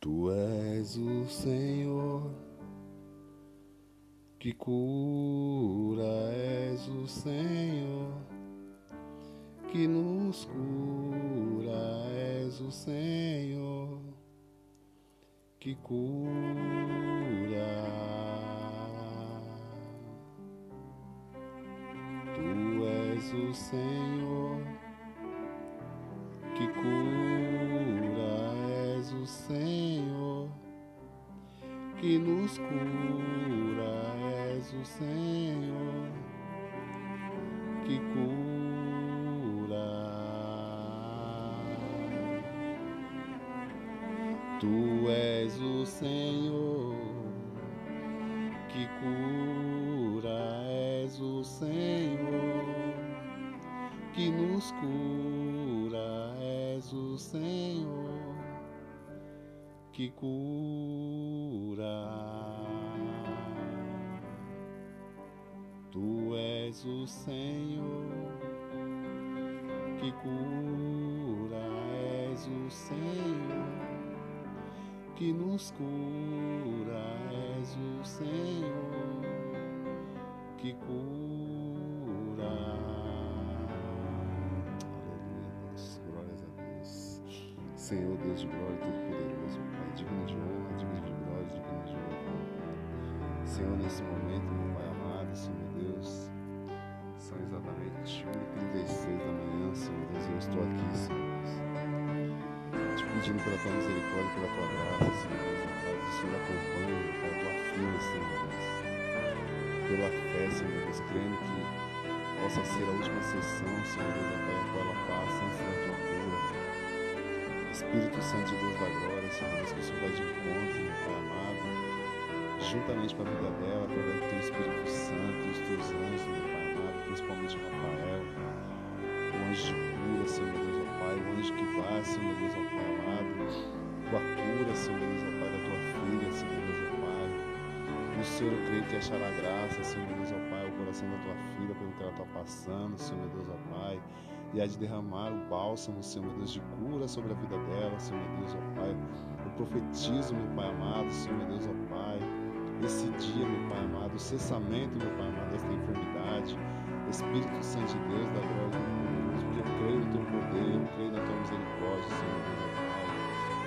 Tu és o Senhor que cura, és o Senhor que nos cura, és o Senhor que cura. Tu és o Senhor que cura, és o Senhor que nos cura, és o Senhor que cura. Tu és o Senhor que cura, és o Senhor que nos cura, és o Senhor que cura. Tu és o Senhor que cura, és o Senhor que nos cura, és o Senhor que cura. Aleluia, Deus. Glórias a Deus. Senhor, Deus de glória, todo-poderoso, Senhor, nesse momento, meu Pai amado, Senhor Deus, são exatamente 1h36 da manhã, Senhor Deus, eu estou aqui, Senhor Deus te pedindo pela tua misericórdia, pela tua graça, Senhor Deus, Pai, que o Senhor acompanhe, a tua filha, Senhor Deus. Pela fé, Senhor Deus, crendo que possa ser a última sessão, Senhor Deus, meu Pai, a qual ela passa à tua cura. Espírito Santo de Deus da glória, Senhor Deus, que o Senhor vai de encontro, meu Pai juntamente com a vida dela, através do teu Espírito Santo e os teus anjos, meu Pai amado, principalmente Rafael, o anjo de cura, Senhor Deus, ó Pai, o anjo que vai, Senhor Deus, ó Pai amado, tua cura, Senhor Deus, ó Pai, da tua filha, Senhor Deus, ó Pai. No Senhor, eu creio que achará graça, Senhor Deus, ó Pai, o coração da tua filha, pelo que ela está passando, Senhor Deus, ó Pai, e há de derramar o bálsamo, Senhor Deus, de cura sobre a vida dela, Senhor Deus, ó Pai. Eu profetizo, meu Pai amado, Senhor Deus, ó Pai, esse dia, meu Pai amado, o cessamento, meu Pai amado, desta enfermidade, Espírito Santo de Deus, da glória do mundo, porque eu creio no teu poder, eu creio na tua misericórdia, Senhor Deus, ó Pai.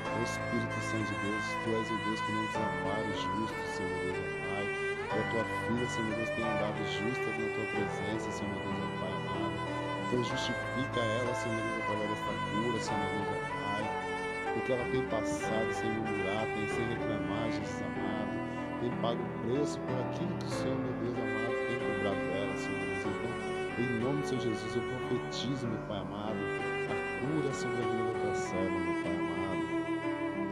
Ó Espírito Santo de Deus, Tu és o Deus que não desampara o justo, Senhor Deus, ó Pai. E a tua filha, Senhor Deus, tem andado justa na tua presença, Senhor Deus, ó Pai amado. Então justifica ela, Senhor Deus, através desta cura, Senhor Deus, ó Pai. Porque ela tem passado sem murmurar, tem sem reclamar, Jesus amado. Tem pago o preço por aquilo que o Senhor, meu Deus amado, tem cobrado dela, Senhor Deus. Então, em nome do Senhor Jesus, eu profetizo, meu Pai amado, a cura sobre a vida da serva, meu Pai amado.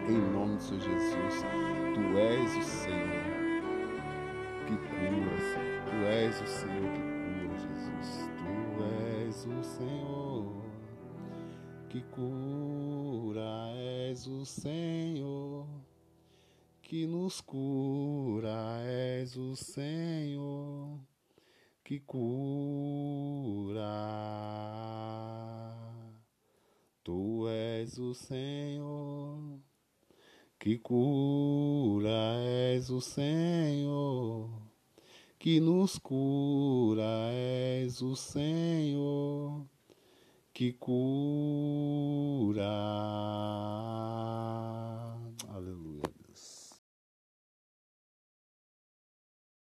Em nome do Senhor Jesus, Tu és o Senhor que cura, Senhor. Tu és o Senhor que cura, Jesus. Tu és o Senhor que cura, és o Senhor que nos cura, és o Senhor que cura. Tu és o Senhor que cura, és o Senhor que nos cura, és o Senhor que cura.